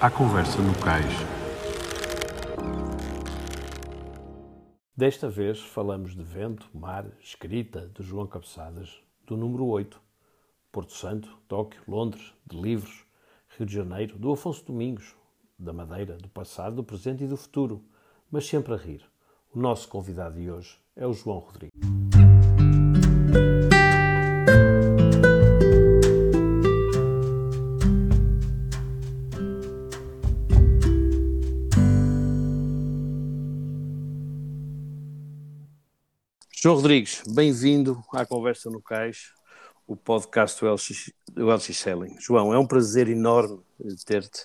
à conversa no cais. Desta vez falamos de vento, mar, escrita de João Cabeçadas, do número 8, Porto Santo, Tóquio, Londres, de livros, Rio de Janeiro, do Afonso Domingos, da Madeira, do passado, do presente e do futuro, mas sempre a rir. O nosso convidado de hoje é o João Rodrigues. João Rodrigues, bem-vindo à Conversa no Cais, o podcast do LX, Selling. João, é um prazer enorme ter-te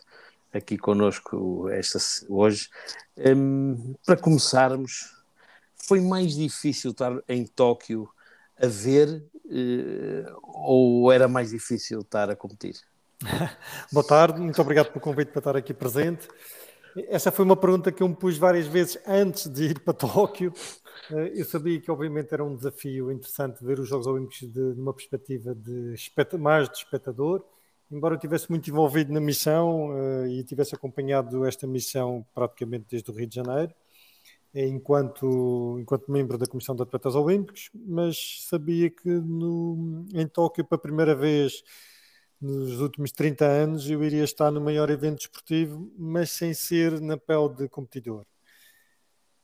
aqui connosco esta, hoje. Um, para começarmos, foi mais difícil estar em Tóquio a ver uh, ou era mais difícil estar a competir? Boa tarde, muito obrigado pelo convite para estar aqui presente. Essa foi uma pergunta que eu me pus várias vezes antes de ir para Tóquio. Eh, eu sabia que, obviamente, era um desafio interessante ver os Jogos Olímpicos de, de uma perspectiva de mais de espectador. Embora eu estivesse muito envolvido na missão uh, e tivesse acompanhado esta missão praticamente desde o Rio de Janeiro, enquanto, enquanto membro da Comissão de Atletas Olímpicos, mas sabia que no, em Tóquio, pela primeira vez, nos últimos 30 anos eu iria estar no maior evento desportivo, mas sem ser na pele de competidor.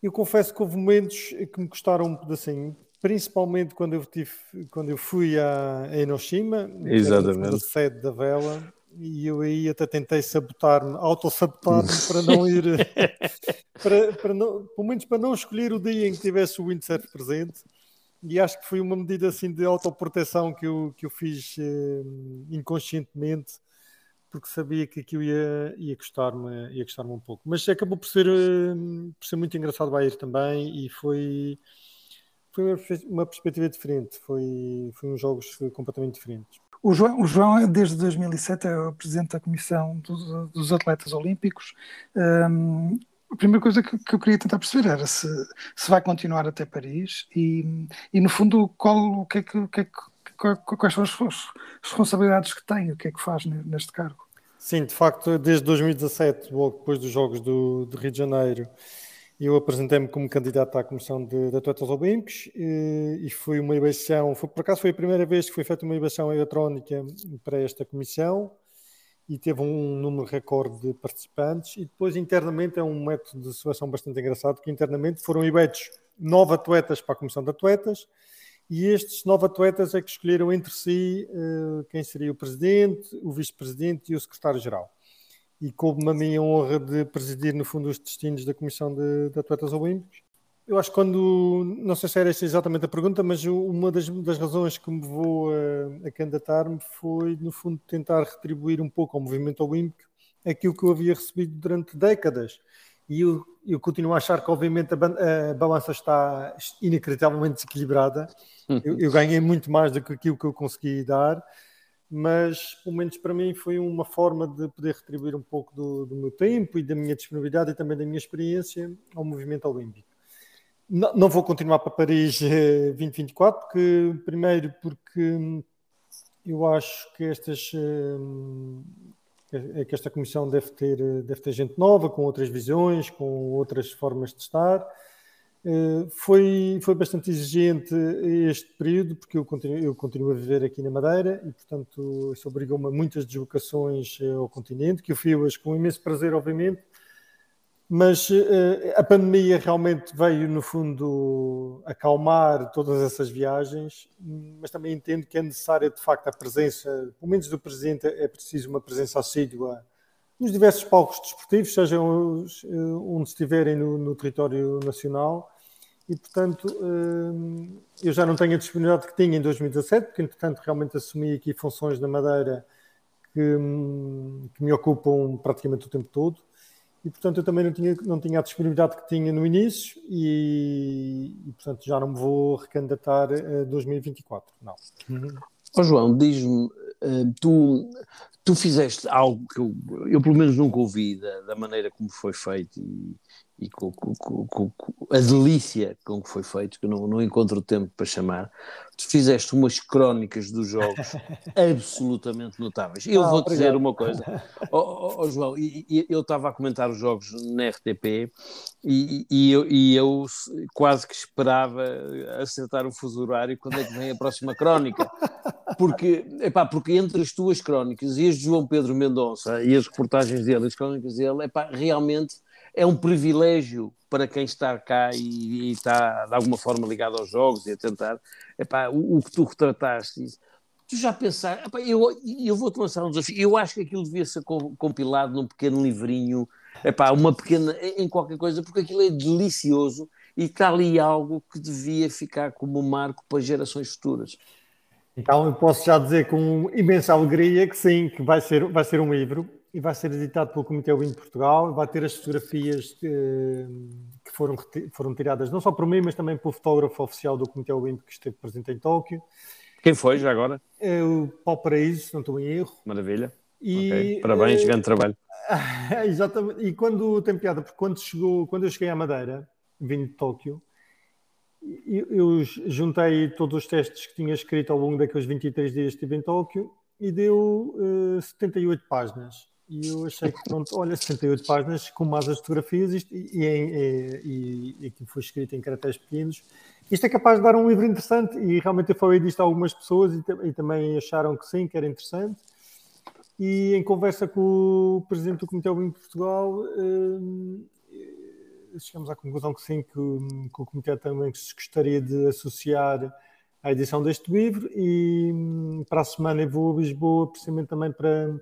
Eu confesso que houve momentos que me custaram um pedacinho, principalmente quando eu, tive, quando eu fui a Enoshima, Exatamente. sede da vela, e eu aí até tentei sabotar-me, auto-sabotar-me para não ir, para, para não, pelo menos para não escolher o dia em que tivesse o windsurf presente e acho que foi uma medida assim de autoproteção que eu, que eu fiz eh, inconscientemente porque sabia que aquilo ia, ia custar-me ia custar um pouco. Mas acabou por ser, eh, por ser muito engraçado vai ir também e foi, foi uma perspectiva diferente, foi, foi jogos completamente diferentes. O João, o João, desde 2007, é o presidente da Comissão dos, dos Atletas Olímpicos. Um, a primeira coisa que, que, eu queria tentar perceber era se, se vai continuar até Paris e, e no fundo, qual, o que é que, o que, é que quais são as responsabilidades que tem, o que é que faz neste cargo. Sim, de facto, desde 2017, logo depois dos Jogos do, de Rio de Janeiro, eu apresentei-me como candidato à Comissão de, de Atletas Olímpicos e, e foi uma eleição, foi, por acaso foi a primeira vez que foi feita uma eleição eletrónica para esta comissão e teve um número recorde de participantes. E depois, internamente, é um método de seleção bastante engraçado, que internamente foram eleitos nove atletas para a comissão de atletas, e estes nove atletas é que escolheram entre si uh, quem seria o presidente, o vice-presidente e o secretário-geral. E coube-me a minha honra de presidir, no fundo, os destinos da Comissão de, de Atletas Olímpicos eu acho que quando, não sei se era esta exatamente a pergunta, mas uma das, das razões que me levou a, a candidatar-me foi, no fundo, tentar retribuir um pouco ao movimento olímpico aquilo que eu havia recebido durante décadas. E eu, eu continuo a achar que, obviamente, a, balança está inacreditavelmente desequilibrada. Uhum. Eu, eu, ganhei muito mais do que aquilo que eu consegui dar, mas, pelo menos para mim, foi uma forma de poder retribuir um pouco do, do meu tempo e da minha disponibilidade e também da minha experiência ao movimento olímpico. Não, não, vou continuar para Paris 2024, eh, porque, primeiro porque eu acho que estas eh, que esta comissão deve ter, deve ter gente nova, com outras visões, com outras formas de estar. Eh, foi, foi bastante exigente este período, porque eu continuo, eu continuo a viver aqui na Madeira e, portanto, isso obrigou-me a muitas deslocações ao continente, que eu fiz com imenso prazer, obviamente, mas uh, a pandemia realmente veio, no fundo, acalmar todas essas viagens, mas também entendo que é necessária, de facto, a presença, pelo menos do Presidente, é preciso uma presença assídua nos diversos palcos desportivos, sejam os, uh, onde estiverem no, no, território nacional, e, portanto, uh, eu já não tenho a disponibilidade que tinha em 2017, porque, entretanto, realmente assumi aqui funções na Madeira que, hum, que me ocupam praticamente o tempo todo, e portanto eu também não tinha, não tinha a disponibilidade que tinha no início e, e portanto já não me vou recandidatar a 2024, não. Oh, João, diz-me, eh, tu, tu fizeste algo que eu, eu, pelo menos nunca ouvi da, da maneira como foi feito e, e com, com, com, com, a delícia com que foi feito, que não, não encontro tempo para chamar, tu fizeste umas crónicas dos jogos absolutamente notáveis. Eu ah, vou-te dizer uma coisa, oh, oh, oh, João, e, e, eu estava a comentar os jogos na RTP e, e, eu, e eu quase que esperava acertar o fuso horário quando é que vem a próxima crónica. Porque, epá, porque entre as tuas crónicas e as de João Pedro Mendonça e as reportagens dele, as crónicas dele, epá, realmente é um privilégio para quem está cá e, e, está de alguma forma ligado aos jogos e a tentar. Epá, o, o que tu retrataste, tu já pensaste, epá, eu, eu vou-te lançar um desafio, eu acho que aquilo devia ser compilado num pequeno livrinho, epá, uma pequena, em qualquer coisa, porque aquilo é delicioso e está ali algo que devia ficar como marco para gerações futuras. Então eu posso já dizer com imensa alegria que sim, que vai ser, vai ser um livro e vai ser editado pelo Comitê Wind de Portugal. Vai ter as fotografias que, que foram, foram tiradas não só por mim, mas também pelo fotógrafo oficial do Comitê Wind que esteve presente em Tóquio. Quem foi já agora? É o Paulo Paraíso, se não estou em erro. Maravilha. E, okay. Parabéns, uh, grande trabalho. Exatamente. E quando tem piada, porque quando, chegou, quando eu cheguei à Madeira, vindo de Tóquio, eu, eu juntei todos os testes que tinha escrito ao longo daqueles 23 dias que estive em Tóquio e deu uh, 78 páginas. E eu achei que, pronto, olha, 78 páginas com mais as fotografias e, e, e, foi escrito em caracteres pequenos. Isto é capaz de dar um livro interessante e realmente eu falei disto a algumas pessoas e, e também acharam que sim, que era interessante. E em conversa com o presidente do Comitê Olímpico de Portugal, eh, chegamos à conclusão que sim, que, que, o Comitê também se gostaria de associar à edição deste livro e hum, para a semana eu vou a Lisboa precisamente também para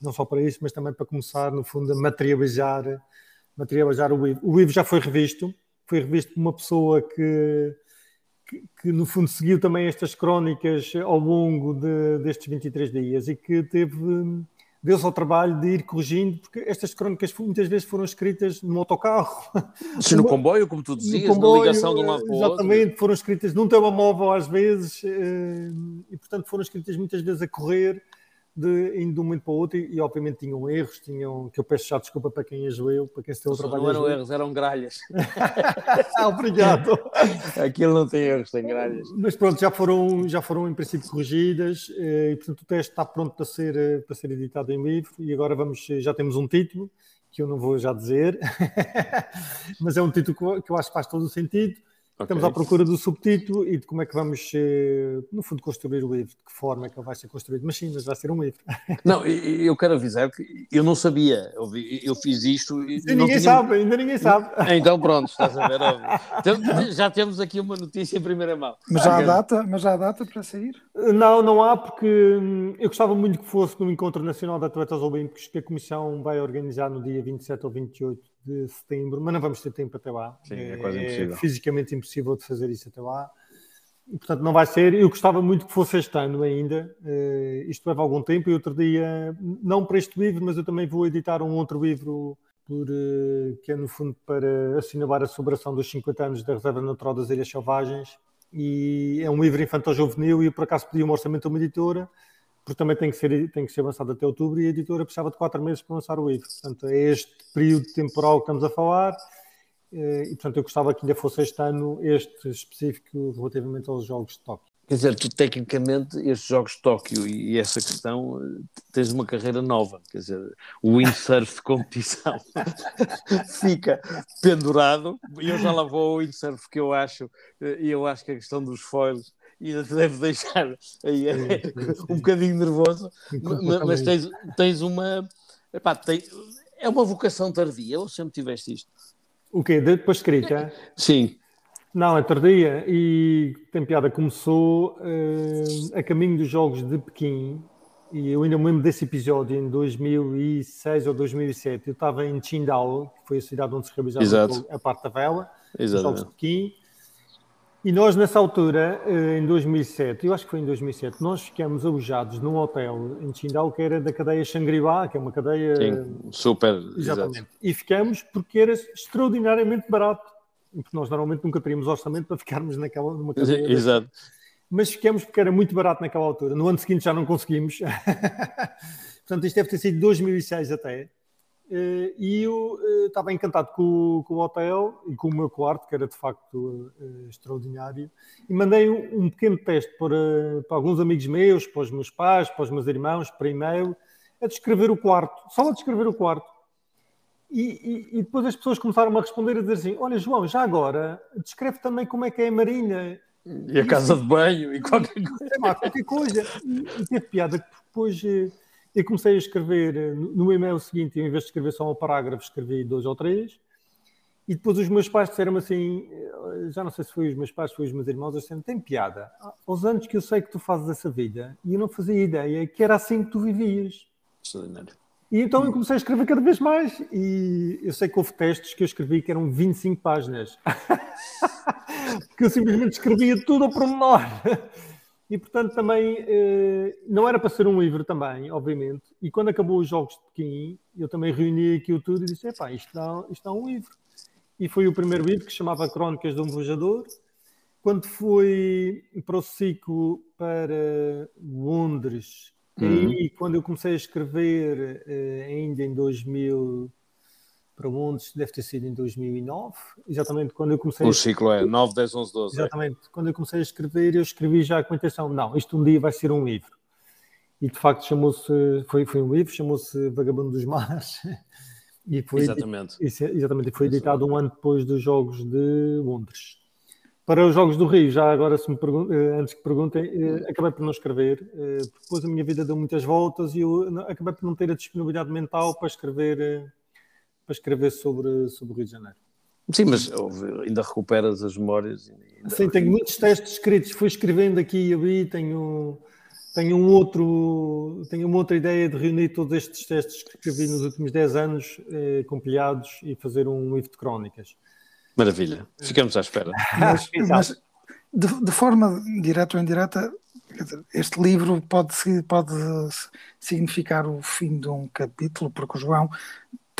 não só para isso, mas também para começar, no fundo, a materializar, materializar o livro. O livro já foi revisto, foi revisto por uma pessoa que, que, que no fundo, seguiu também estas crónicas ao longo de, destes 23 dias e que teve deu-se ao trabalho de ir corrigindo, porque estas crónicas muitas vezes foram escritas no autocarro. Se no comboio, como tu dizias, comboio, na ligação de um lado para o outro. Exatamente, foram escritas num telemóvel às vezes, eh, e portanto foram escritas muitas vezes a correr, de indo de um momento para o outro e, e, obviamente tinham erros, tinham, que eu peço já desculpa para quem as leu, para quem se deu o trabalho. Não eram erros, eram gralhas. Obrigado. Aquilo não tem erros, tem gralhas. Mas pronto, já foram, já foram em princípio corrigidas eh, e portanto o teste está pronto para ser, eh, para ser editado em livro e agora vamos, eh, já temos um título que eu não vou já dizer, mas é um título que eu acho que faz todo o sentido Okay. Estamos à procura do subtítulo e de como é que vamos, eh, no fundo, construir o livro, de que forma é que ele vai ser construído. Mas sim, mas vai ser um livro. Não, eu quero avisar que eu não sabia, eu, eu fiz isto. E ninguém tinha... sabe, ainda ninguém sabe. Então pronto, estás a ver. Então, já temos aqui uma notícia em primeira mão. Mas já há data, mas já há data para sair? Não, não há, porque hum, eu gostava muito que fosse no Encontro Nacional de Atletas Olímpicos que a Comissão vai organizar no dia 27 ou 28 de setembro, mas não vamos ter tempo até lá. Sim, é quase é impossível. fisicamente impossível de fazer isso até lá. E, portanto, não vai ser. Eu gostava muito que fosse este ano ainda. Uh, isto leva algum tempo. E outro dia, não para este livro, mas eu também vou editar um outro livro por, uh, que é, no fundo, para assinalar a celebração dos 50 anos da Reserva Natural das Ilhas Selvagens. E é um livro infantil-juvenil e eu, por acaso, pedi um orçamento a uma editora porque também tem que ser, tem que ser avançado até outubro e a editora precisava de quatro meses para lançar o livro. Portanto, é este período temporal que estamos a falar eh, e, portanto, eu gostava que ainda fosse este ano este específico relativamente aos Jogos de Tóquio. Quer dizer, tu tecnicamente, estes Jogos de Tóquio e, essa questão, tens uma carreira nova. Quer dizer, o windsurf de competição fica pendurado. E eu já lá vou ao windsurf que eu acho, eh, e eu acho que a questão dos foils e ainda te deve deixar aí um bocadinho nervoso, mas tens, tens uma. Epá, tem, é uma vocação tardia, ou sempre tiveste isto? O quê? Depois escrita? Sim. Não, é tardia e tem piada. Começou uh, a caminho dos Jogos de Pequim e eu ainda me lembro desse episódio em 2006 ou 2007. Eu estava em Qingdao, que foi a cidade onde se realizava a parte da vela, os Jogos de Pequim e nós, nessa altura, eh, em 2007, eu acho que foi em 2007, nós ficamos alojados num hotel em Qingdao que era da cadeia Shangri-La, que é uma cadeia... Sim, super. Exatamente. Exato. E ficamos porque era extraordinariamente barato. Porque nós normalmente nunca teríamos orçamento para ficarmos naquela numa cadeia. Exato. mas ficamos porque era muito barato naquela altura. No ano seguinte já não conseguimos. Portanto, isto deve ter sido 2006 até. Uh, e eu uh, estava encantado com, com, o hotel e com o meu quarto, que era de facto uh, extraordinário, e mandei um, um pequeno teste para, para, alguns amigos meus, para os meus pais, para os meus irmãos, para e-mail, a descrever o quarto, só a descrever o quarto. E, e, e, depois as pessoas começaram a responder a dizer assim: Olha, João, já agora, descreve também como é que é a Marina. E a casa de banho e qualquer coisa. qualquer coisa. E, e teve piada que depois eu comecei a escrever eh, no e-mail seguinte, em vez de escrever só um parágrafo, escrevi dois ou três. E depois os meus pais disseram assim, eh, já não sei se foi os meus pais, foi os meus irmãos, disseram, tem piada. Aos anos que eu sei que tu fazes essa vida, e eu não fazia ideia que era assim que tu vivias. Extraordinário. E então eu comecei a escrever cada vez mais. E eu sei que houve testes que eu escrevi que eram 25 páginas. Porque eu simplesmente escrevia tudo ao pormenor. E, portanto, também eh, não era para ser um livro também, obviamente. E quando acabou os Jogos de Pequim, eu também reuni aquilo tudo e disse, epá, isto dá, isto dá um livro. E foi o primeiro livro que se chamava Crónicas de um Vojador. Quando fui para o ciclo para Londres, uhum. e quando eu comecei a escrever, eh, ainda em 2000 para Montes deve ter sido em 2009, exatamente quando eu comecei. O ciclo é 9, 10, 11, 12. Exatamente, é? quando eu comecei a escrever, eu escrevi já com a intenção: não, isto um dia vai ser um livro. E de facto chamou-se, foi, foi um livro, chamou-se Vagabundo dos Mares. E foi, exatamente. Exatamente, foi editado um ano depois dos Jogos de Londres. Para os Jogos do Rio, já agora, se me eh, antes que perguntem, eh, acabei por não escrever, eh, depois a minha vida deu muitas voltas e eu acabei por não ter a disponibilidade mental para escrever para escrever sobre, sobre o Rio de Janeiro. Sim, mas ainda recuperas as memórias. Ainda... Sim, tenho muitos textos escritos, fui escrevendo aqui e ali, tenho, tenho, um outro, tenho uma outra ideia de reunir todos estes textos que escrevi nos últimos 10 anos, eh, compilhados, e fazer um livro de crónicas. Maravilha, ficamos à espera. Mas, mas de, de, forma direta ou indireta, este livro pode, pode significar o fim de um capítulo, porque o João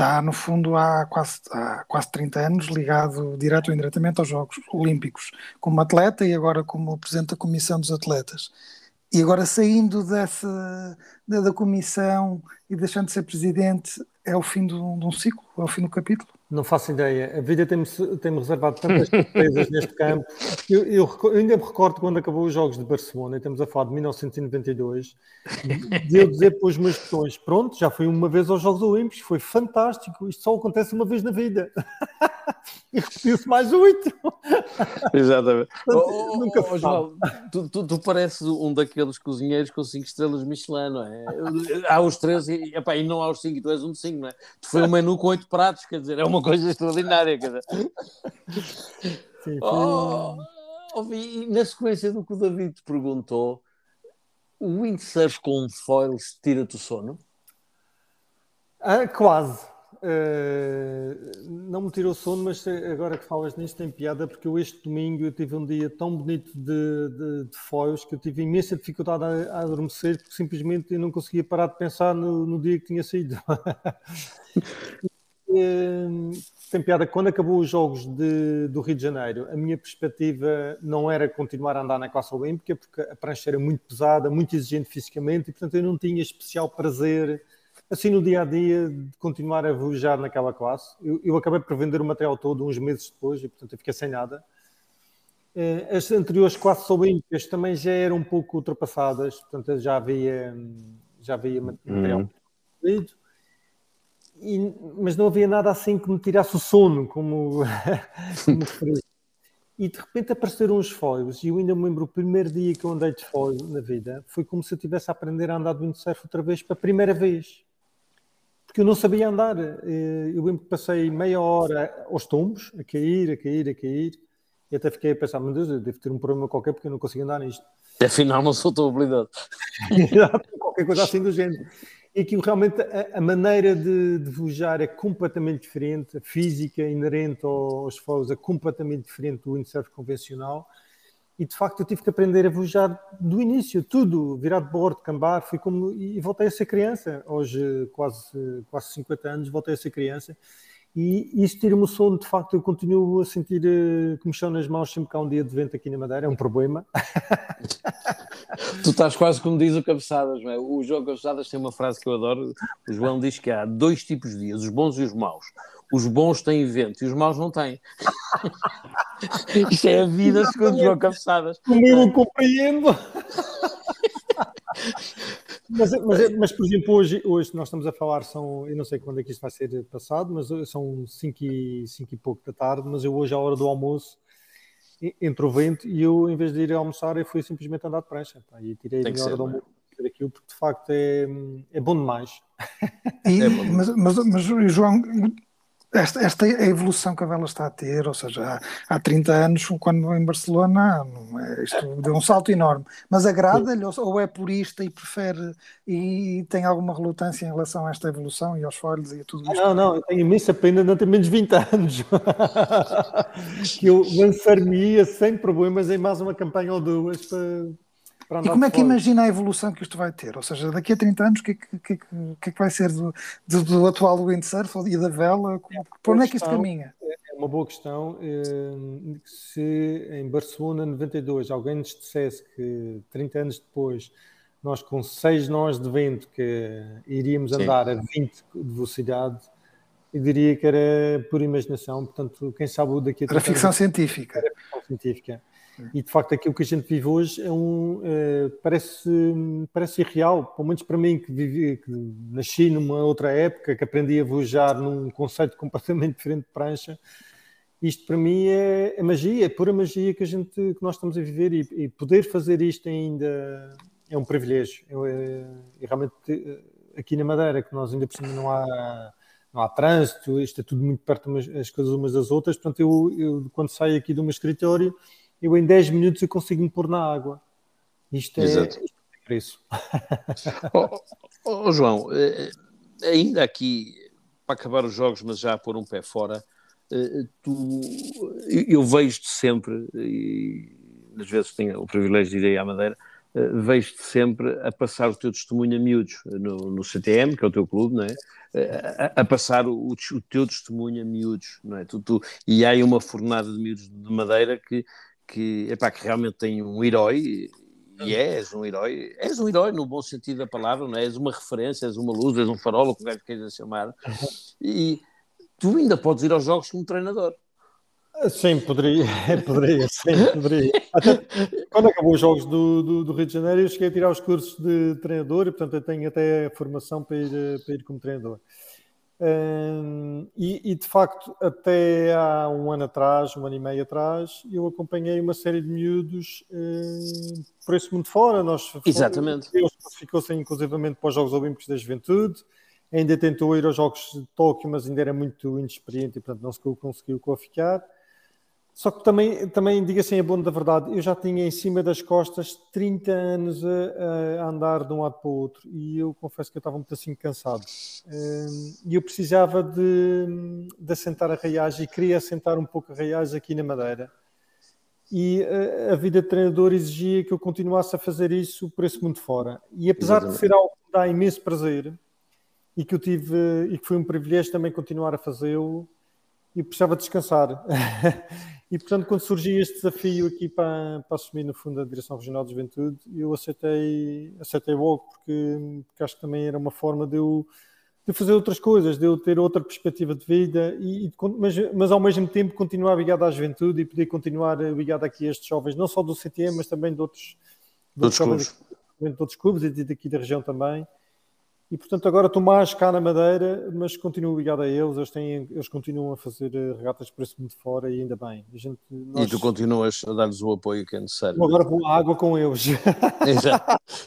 está, no fundo, há quase, há quase 30 anos ligado direto ou indiretamente aos Jogos Olímpicos, como atleta e agora como presidente da Comissão dos Atletas. E agora saindo dessa da, da comissão e deixando de ser presidente, é o fim de um, de um ciclo, é o fim do capítulo? Não faço ideia. A vida tem-me tem reservado tantas surpresas neste campo. Eu, eu, eu, ainda me recordo quando acabou os Jogos de Barcelona, e estamos a falar de 1992, de eu dizer para os meus botões: pronto, já fui uma vez aos Jogos Olímpicos, foi fantástico, isto só acontece uma vez na vida. e repetiu-se mais oito. Exatamente. Portanto, oh, nunca oh, João, tu, tu, tu, pareces um daqueles cozinheiros com cinco estrelas Michelin, não é? Há os três e, epá, e não há os cinco, e tu és um de cinco, não é? Tu foi um menu com oito pratos, quer dizer, é uma coisa extraordinária. Quer dizer. Sim, oh, oh, e na sequência do que o David te perguntou, o windsurf com foils tira-te o sono? Ah, quase. Uh, não me tirou sono, mas agora que falas nisto tem piada, porque eu este domingo eu tive um dia tão bonito de, de, de foils que eu tive imensa dificuldade a, a, adormecer, porque simplesmente eu não conseguia parar de pensar no, no dia que tinha saído. uh, tem piada, quando acabou os Jogos de, do Rio de Janeiro, a minha perspectiva não era continuar a andar na classe olímpica, porque a prancha era muito pesada, muito exigente fisicamente, e portanto eu não tinha especial prazer assim no dia a dia de continuar a viajar naquela classe. Eu, eu, acabei por vender o material todo uns meses depois e portanto eu fiquei sem nada. Eh, as anteriores classes olímpicas também já eram um pouco ultrapassadas, portanto já havia, já havia material uhum. E, mas não havia nada assim que me tirasse o sono, como, como E de repente apareceram uns foils, e eu ainda me lembro o primeiro dia que eu andei de foil na vida, foi como se eu estivesse a aprender a andar de windsurf outra vez, para a primeira vez porque eu não sabia andar. Eh, eu lembro que passei meia hora aos tombos, a cair, a cair, a cair, e até fiquei a pensar, meu Deus, eu devo ter um problema qualquer porque eu não consigo andar nisto. Afinal, não sou tão habilidoso. qualquer coisa assim do género. E que realmente a, a maneira de, de vojar é completamente diferente, a física inerente aos fogos é completamente diferente do windsurf convencional e de facto eu tive que aprender a vojar do início, tudo, virar de bordo, cambar, fui como, e voltei a ser criança, hoje quase, quase 50 anos, voltei a ser criança, E isso tira-me o sono, de facto, eu continuo a sentir comichão nas mãos sempre que há um dia de vento aqui na Madeira, é um problema. tu estás quase como diz o Cabeçadas, não é? O João Cabeçadas tem uma frase que eu adoro, o João diz que há dois tipos de dias, os bons e os maus. Os bons têm vento e os maus não têm. Isto é a vida segundo João Cabeçadas. Eu não compreendo. Mas, mas, mas, por exemplo, hoje, hoje nós estamos a falar, são, eu não sei quando é que isto vai ser passado, mas são 5 e, cinco e pouco da tarde, mas eu hoje, à hora do almoço, entrou o vento e eu, em vez de ir almoçar, eu fui simplesmente andar de prancha. Pá, e tirei a minha hora do almoço aquilo, porque de facto é, é bom demais. E, é bom. Mas, mas, mas, João, esta, esta é a evolução que a vela está a ter, ou seja, há, há 30 anos, quando em Barcelona, é, isto deu um salto enorme. Mas agrada-lhe ou, é purista e prefere e tem alguma relutância em relação a esta evolução e aos folhos e a tudo isto? Não, não, eu tenho imensa pena não ter menos 20 anos. que eu lançar-me sem problemas em mais uma campanha ou duas para e como é que imagina a evolução que isto vai ter? Ou seja, daqui a 30 anos, o que, é que, que, que, é que vai ser do, do, do atual windsurf e da vela? É Por onde é que isto caminha? É uma boa questão. Eh, se em Barcelona 92 alguém nos dissesse que 30 anos depois nós com 6 nós de vento que iríamos Sim. andar a 20 de velocidade, eu diria que era por imaginação. Portanto, quem sabe daqui a 30 Era ficção científica. Era ficção científica. E de facto aquilo que a gente vive hoje é um, é, parece, parece irreal, pelo menos para mim que, vivi, que nasci numa outra época, que aprendi a viajar num conceito completamente diferente de prancha. Isto para mim é, é magia, é pura magia que, a gente, que nós estamos a viver e, e poder fazer isto ainda é um privilégio. É, e realmente aqui na Madeira, que nós ainda por cima não há não há trânsito, isto é tudo muito perto as coisas umas das outras, portanto eu, eu quando saio aqui do meu escritório eu em 10 minutos eu consigo me pôr na água. Isto é, Exato. isto é preço. oh, oh, João, eh, ainda aqui, para acabar os jogos, mas já a pôr um pé fora, eh, tu, eu vejo-te sempre, e às vezes tenho o privilégio de ir aí à Madeira, eh, vejo-te sempre a passar o teu testemunho a miúdos no, no CTM, que é o teu clube, não é? A, a, passar o, o, teu testemunho a miúdos, não é? Tu, tu, e há aí uma fornada de miúdos de madeira que, que, epá, que realmente tem um herói, e é, és um herói, és um herói no bom sentido da palavra, não é? és uma referência, és uma luz, és um farol, como é que queres chamar, e tu ainda podes ir aos jogos como treinador. Sim, poderia, poderia, sim, poderia. Até, quando acabou os jogos do, do, do, Rio de Janeiro, eu cheguei a tirar os cursos de treinador e, portanto, eu tenho até a formação para ir, para ir como treinador e, e, de facto, até há um ano atrás, um ano e meio atrás, eu acompanhei uma série de miúdos por esse mundo fora. Nós, Exatamente. Ele classificou-se inclusivamente para os Jogos Olímpicos da Juventude, ainda tentou ir aos Jogos de Tóquio, mas ainda era muito inexperiente e, portanto, não se conseguiu qualificar. Só que também, também diga assim a bom da verdade, eu já tinha em cima das costas 30 anos a, a, andar de um lado para o outro e eu confesso que eu estava muito assim cansado. Hum, e eu precisava de, de assentar a raiagem e queria assentar um pouco a raiagem aqui na Madeira. E a, a, vida de treinador exigia que eu continuasse a fazer isso por esse mundo fora. E apesar Exatamente. de ser algo que dá imenso prazer e que eu tive e que foi um privilégio também continuar a fazê-lo, eu precisava descansar. E, portanto, quando surgiu este desafio aqui para, para assumir, no fundo, a Direção Regional de Juventude, eu aceitei, aceitei logo, porque, porque acho que também era uma forma de eu, de fazer outras coisas, de eu ter outra perspectiva de vida, e, mas, mas ao mesmo tempo continuar ligado à juventude e poder continuar ligado aqui a estes jovens, não só do CTM, mas também de outros, de outros, clubes. de outros clubes e daqui da região também. E portanto agora mais cá na Madeira, mas continuo ligado a eles, eles, têm, eles continuam a fazer eh, regatas por esse mundo fora e ainda bem. A gente, nós... E tu continuas a dar-lhes o apoio que é necessário. Agora vou à água com eles.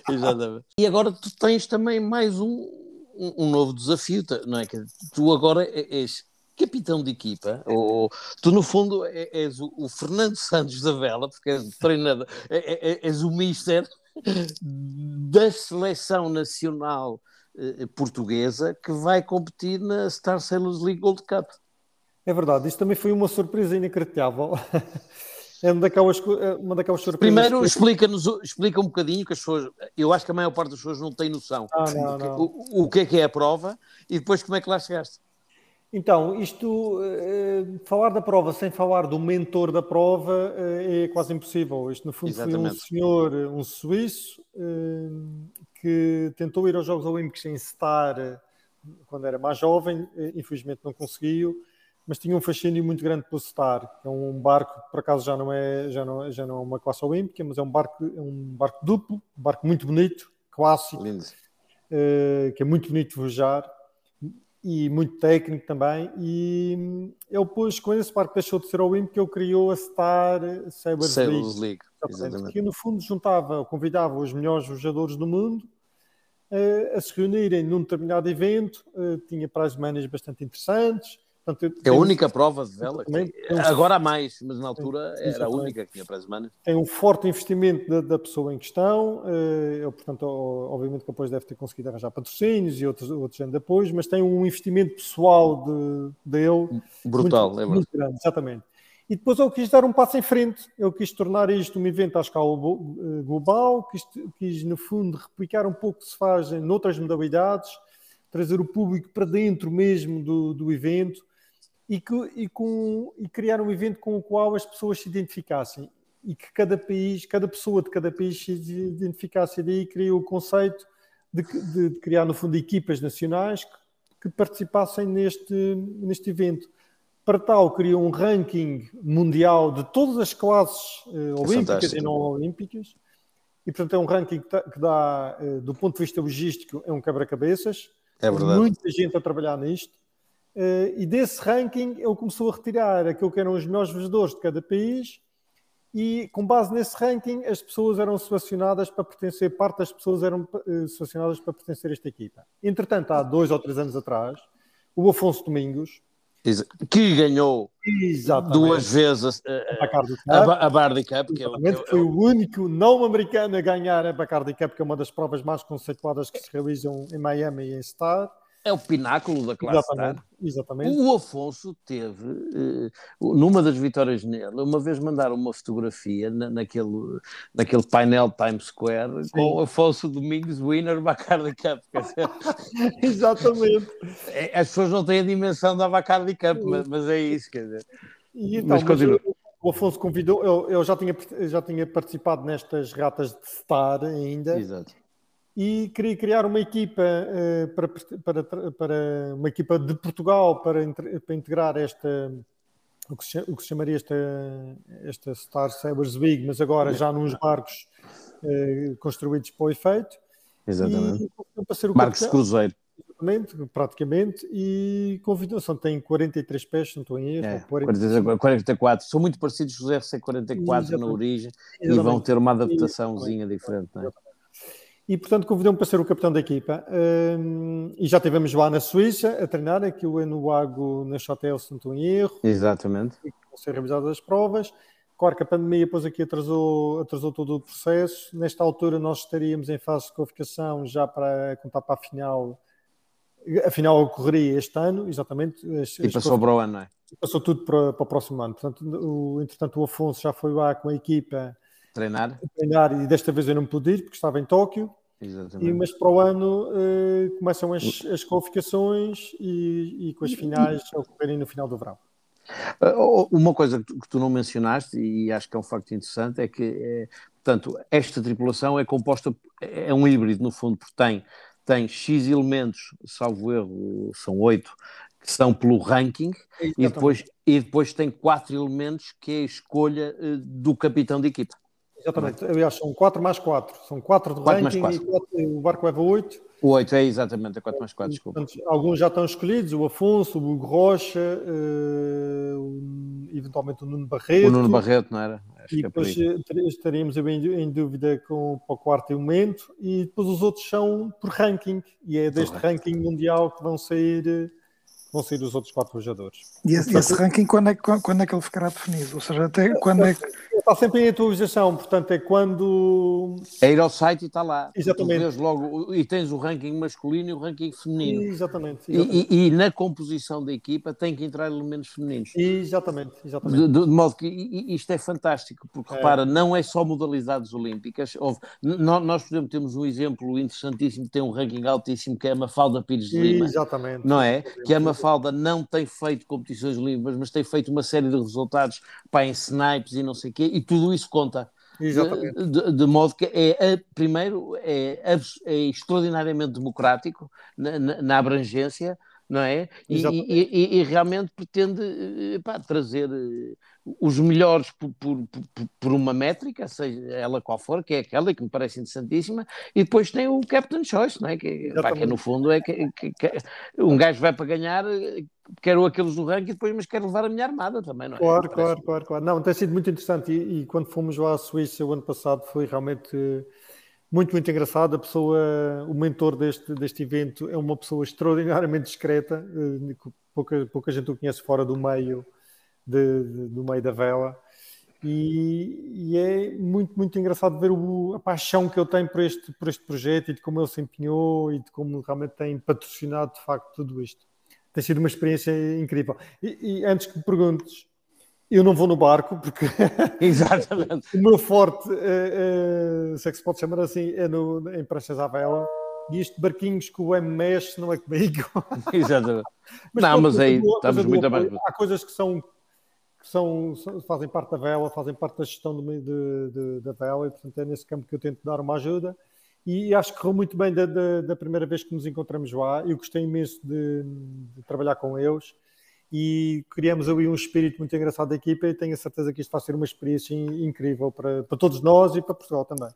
Exatamente. E agora tu tens também mais um, um, novo desafio, não é? Que tu agora és capitão de equipa, ou tu no fundo é, és o, Fernando Santos da Vela, porque és treinador, é, é, é, és o mister da seleção nacional portuguesa que vai competir na Star Sailors League Gold Cup. É verdade, isto também foi uma surpresa inacreditável. é uma daquelas, é uma daquelas surpresas. Primeiro, que... explica-nos explica um bocadinho que as pessoas, eu acho que a maior parte das pessoas não tem noção ah, não, não. O, o, que é que é a prova e depois como é que lá chegaste. Então, isto, uh, falar da prova sem falar do mentor da prova uh, é quase impossível. Isto, no fundo, Exatamente. foi um senhor, um suíço, que tentou ir aos Jogos Olímpicos em Star quando era mais jovem, infelizmente não conseguiu, mas tinha um fascínio muito grande pelo Star, que é um barco que por acaso já não é, já não, já não é uma classe olímpica, mas é um barco, é um barco duplo, um barco muito bonito, clássico, que é muito bonito de vojar e muito técnico também. E ele depois, quando esse barco deixou de ser Olímpico, ele criou a Star Sabres League, League exatamente. que no fundo juntava, convidava os melhores jogadores do mundo uh, a se reunirem num determinado evento, uh, tinha prize money bastante interessantes, Portanto, é a única prova de vela. Que... Agora há mais, mas na altura era a única que tinha para as semanas. Tem um forte investimento da, da pessoa em questão. Eu, eh, portanto, obviamente que depois deve ter conseguido arranjar patrocínios e outros, outros anos depois, mas tem um investimento pessoal de, dele brutal, muito, é muito grande, exatamente. E depois ele quis dar um passo em frente, ele quis tornar isto um evento à escala eh, global, quis, quis no fundo replicar um pouco o que se faz em outras modalidades, trazer o público para dentro mesmo do, do evento e, que, e, com, e criar um evento com o qual as pessoas se identificassem e que cada país, cada pessoa de cada país se identificasse. E daí criou o conceito de, de, de, criar, no fundo, equipas nacionais que, que, participassem neste, neste evento. Para tal, criou um ranking mundial de todas as classes uh, olímpicas fantástico. e não olímpicas. E, portanto, é um ranking que, que dá, uh, do ponto de vista logístico, é um quebra-cabeças. É verdade. Muita gente a trabalhar nisto e desse ranking ele começou a retirar aquilo que eram os melhores vendedores de cada país e com base nesse ranking as pessoas eram selecionadas para pertencer, parte das pessoas eram uh, selecionadas para pertencer a esta equipa. Entretanto, há dois ou três anos atrás, o Afonso Domingos que ganhou Exatamente. duas vezes a, a, a Bardi Cup, que é, que é, foi o único não americano a ganhar a Bacardi Cup, que é uma das provas mais conceituadas que se realizam em Miami e em Star. É o pináculo da classe exatamente, exatamente. O Afonso teve, eh, numa das vitórias nele, uma vez mandaram uma fotografia na, naquele, naquele painel Times Square Sim. com o Afonso Domingos winner Bacardi Cup. exatamente. É, as pessoas não têm a dimensão da Bacardi Cup, mas, mas, é isso, quer dizer. E então, mas continua. O Afonso convidou, eu, eu, já, tinha, já tinha participado nestas ratas de Star ainda. Exato e queria criar uma equipa uh, para, para, para, uma equipa de Portugal para, para integrar esta o que, se, o que se chamaria esta, esta Star Sabres Big, mas agora já nos barcos uh, construídos para o efeito. Exatamente. E, barcos capitão, Cruzeiro. Exatamente, praticamente, e convidação tem 43 pés, não estou em erro. É, 45. 44, são muito parecidos com os RC44 na origem Exatamente. e vão ter uma adaptaçãozinha diferente, não é? E, portanto, convidou-me para ser o capitão da equipa. Um, e já estivemos lá na Suíça a treinar, aquilo é no Lago, na Chotel, se não estou em erro. Exatamente. Vão ser realizadas as provas. Claro que a pandemia depois aqui atrasou, atrasou todo o processo. Nesta altura nós estaríamos em fase de qualificação já para contar para a final. A final ocorreria este ano, exatamente. As, e passou para o ano, não é? Passou tudo para, para o próximo ano. Portanto, o, entretanto, o Afonso já foi lá com a equipa Treinar? Treinar, e desta vez eu não pude ir porque estava em Tóquio. Exatamente. E, mas para o ano uh, começam as, as qualificações e, e, com as finais a ocorrerem no final do verão. Uh, uma coisa que tu, que tu, não mencionaste, e acho que é um facto interessante, é que, é, portanto, esta tripulação é composta, é um híbrido no fundo, porque tem, tem X elementos, salvo erro, são oito, que são pelo ranking, e depois, e depois tem quatro elementos que é a escolha uh, do capitão de equipa. Exatamente, aliás, são 4 mais 4. São 4 de quatro ranking e quatro, o barco leva 8. O 8 é exatamente, é 4 mais 4, desculpa. Portanto, alguns já estão escolhidos, o Afonso, o Hugo Rocha, uh, eventualmente o Nuno Barreto. O Nuno Barreto, não era? Acho e é depois é estaríamos em, em dúvida com, para o quarto elemento e depois os outros são por ranking e é deste ranking mundial que vão sair vão sair os outros quatro jogadores. E esse, esse ranking, quando é, quando é que ele ficará definido? Ou seja, até quando é que... Está sempre em atualização, portanto é quando... É ir ao site e está lá. Exatamente. logo, e tens o ranking masculino e o ranking feminino. Exatamente. exatamente. E, e, e, na composição da equipa tem que entrar elementos femininos. Exatamente, exatamente. De, de, modo que isto é fantástico, porque é. repara, não é só modalidades olímpicas. Houve, nós, por exemplo, temos um exemplo interessantíssimo, que tem um ranking altíssimo, que é a Mafalda Pires de Lima. Exatamente. Não é? Que é uma Mafalda não tem feito competições olímpicas, mas tem feito uma série de resultados pá, em snipes e não sei o quê, e tudo isso conta. Exatamente. De, de, modo que é, primeiro, é, é extraordinariamente democrático na, na, na abrangência, não é? E, e, e, realmente pretende eh, pá, trazer eh, os melhores por, por, por, uma métrica, seja ela qual for, que é aquela que me parece interessantíssima, e depois tem o Captain Choice, não é? Que, pá, que no fundo é que, que, que, um gajo vai para ganhar, quero aqueles do ranking, depois, mas quero levar a minha armada também, não é? Claro, claro, claro, claro. Não, tem sido muito interessante e, e, quando fomos lá à Suíça o ano passado foi realmente muito, muito engraçado. A pessoa, o mentor deste, deste evento é uma pessoa extraordinariamente discreta, eh, pouca, pouca gente o conhece fora do meio, de, de, do meio da vela. E, e, é muito, muito engraçado ver o, a paixão que ele tem por este, por este projeto e de como ele se empenhou e de como realmente tem patrocinado de facto tudo isto. Tem sido uma experiência incrível. E, e antes que me perguntes, eu não vou no barco porque Exatamente. o meu forte, é, é, se é que se pode chamar assim, é no, em pranchas à vela. E isto barquinhos que o M mexe não é comigo. Exatamente. mas, não, mas aí estamos muito bem. Há coisas que são que são, fazem parte da vela, fazem parte da gestão de, de, de, da vela e portanto é nesse campo que eu tento dar uma ajuda e acho que correu muito bem da, da, da, primeira vez que nos encontramos lá. Eu gostei imenso de, de, trabalhar com eles e criamos ali um espírito muito engraçado da equipa e tenho a certeza que isto vai ser uma experiência incrível para, para todos nós e para Portugal também.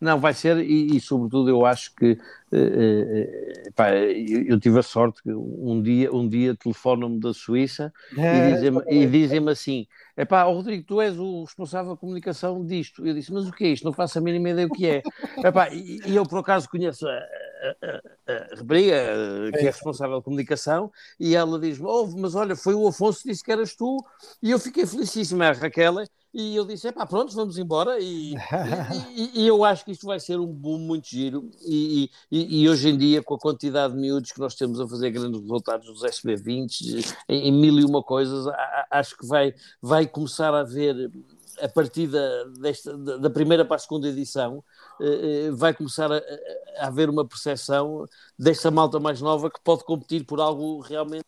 Não, vai ser, e, e sobretudo eu acho que uh, uh, pá, eu, eu, tive a sorte que um dia, um dia telefonam-me da Suíça é, e dizem-me dizem assim: é pá, Rodrigo, tu és o responsável da comunicação disto. Eu disse, mas o que é isto? Não faço a mínima ideia o que é. Epá, e, e eu por acaso conheço a, a, a, a rapariga que é responsável de comunicação e ela diz-me, oh, mas olha, foi o Afonso que disse que eras tu e eu fiquei felicíssima, a Raquel, e eu disse: pá, pronto, vamos embora. E, e, e, eu acho que isto vai ser um boom muito giro. E, e, hoje em dia, com a quantidade de miúdos que nós temos a fazer grandes resultados dos SB20, em, em mil e uma coisas, acho que vai, vai começar a haver. A partir da, desta, da primeira para a segunda edição, eh, eh, vai começar a, a haver uma percepção desta malta mais nova que pode competir por algo realmente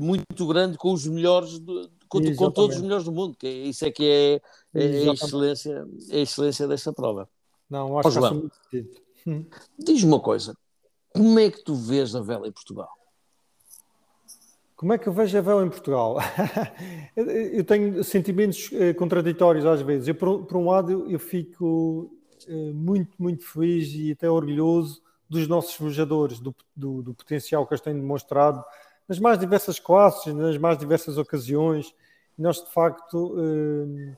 muito grande com os melhores de, com, com, todos os melhores do mundo, que é, isso é que é, é, a, excelência, é a excelência desta prova. Não, acho que muito hum. Diz-me uma coisa, como é que tu vês a vela em Portugal? Como é que eu vejo a vela em Portugal? eu tenho sentimentos eh, contraditórios às vezes. Eu, por, por, um lado, eu fico eh, muito, muito feliz e até orgulhoso dos nossos vejadores, do, do, do potencial que eles têm demonstrado nas mais diversas classes, nas mais diversas ocasiões. Nós, de facto, eh,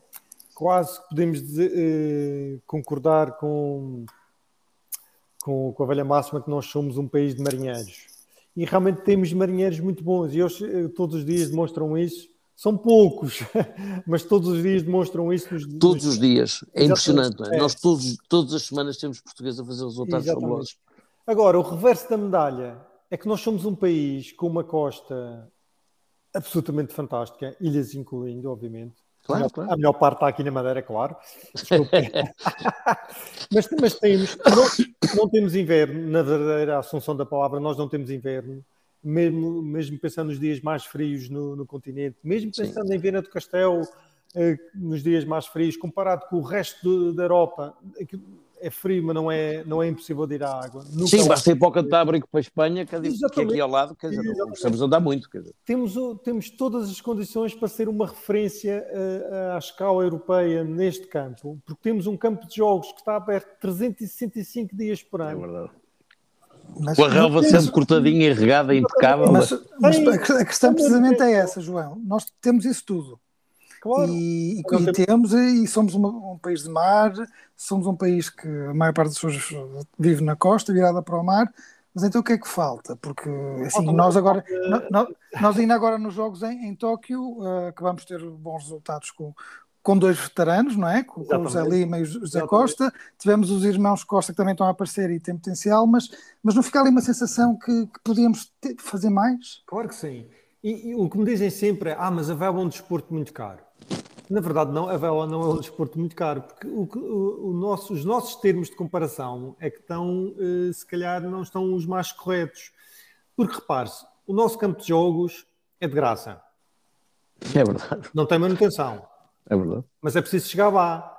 quase podemos eh, concordar com, com, com, a velha máxima que nós somos um país de marinheiros. E realmente temos marinheiros muito bons, e eles eh, todos os dias demonstram isso. São poucos, mas todos os dias demonstram isso. Nos, todos nos... os dias, é impressionante. É? É. Nós todos, todas as semanas temos portugueses a fazer resultados fabulosos. Agora, o reverso da medalha é que nós somos um país com uma costa absolutamente fantástica, ilhas incluindo, obviamente. Claro, a, melhor, claro. a melhor parte está aqui na Madeira, claro. mas, mas temos, não, não, temos inverno, na verdadeira assunção da palavra, nós não temos inverno, mesmo, mesmo pensando nos dias mais frios no, no continente, mesmo pensando Sim. em Viena do Castelo, eh, nos dias mais frios, comparado com o resto do, da Europa, é frio, mas não é, não é impossível de ir à água. Nunca Sim, basta ir para o Cantábrico para a Espanha, que, que aqui ao lado, quer dizer, não precisamos andar muito. Quer dizer. Temos, temos todas as condições para ser uma referência uh, à escala europeia neste campo, porque temos um campo de jogos que está aberto 365 dias por ano. É verdade. Mas, com a relva sempre cortadinha e regada, impecável. Mas, mas a questão precisamente é essa, João. Nós temos isso tudo. Claro. E, e, temos, e somos uma, um país de mar, somos um país que a maior parte das pessoas vive na costa, virada para o mar, mas então o que é que falta? Porque assim, nós agora, nós, nós ainda agora nos jogos em, em Tóquio, uh, que vamos ter bons resultados com, com dois veteranos, não é? Com, com o José Lima e o José Costa. Tivemos os irmãos Costa que também estão a aparecer e têm potencial, mas, mas não fica ali uma sensação que, que podíamos ter, fazer mais? Claro que sim. E, e, o que me dizem sempre é: ah, mas a vela é um desporto muito caro. Na verdade, não, a vela não é um desporto muito caro, porque o, o, o nosso, os nossos termos de comparação é que estão, eh, se calhar, não estão os mais corretos. Porque repare-se, o nosso campo de jogos é de graça. É verdade. Não tem manutenção. É verdade. Mas é preciso chegar lá.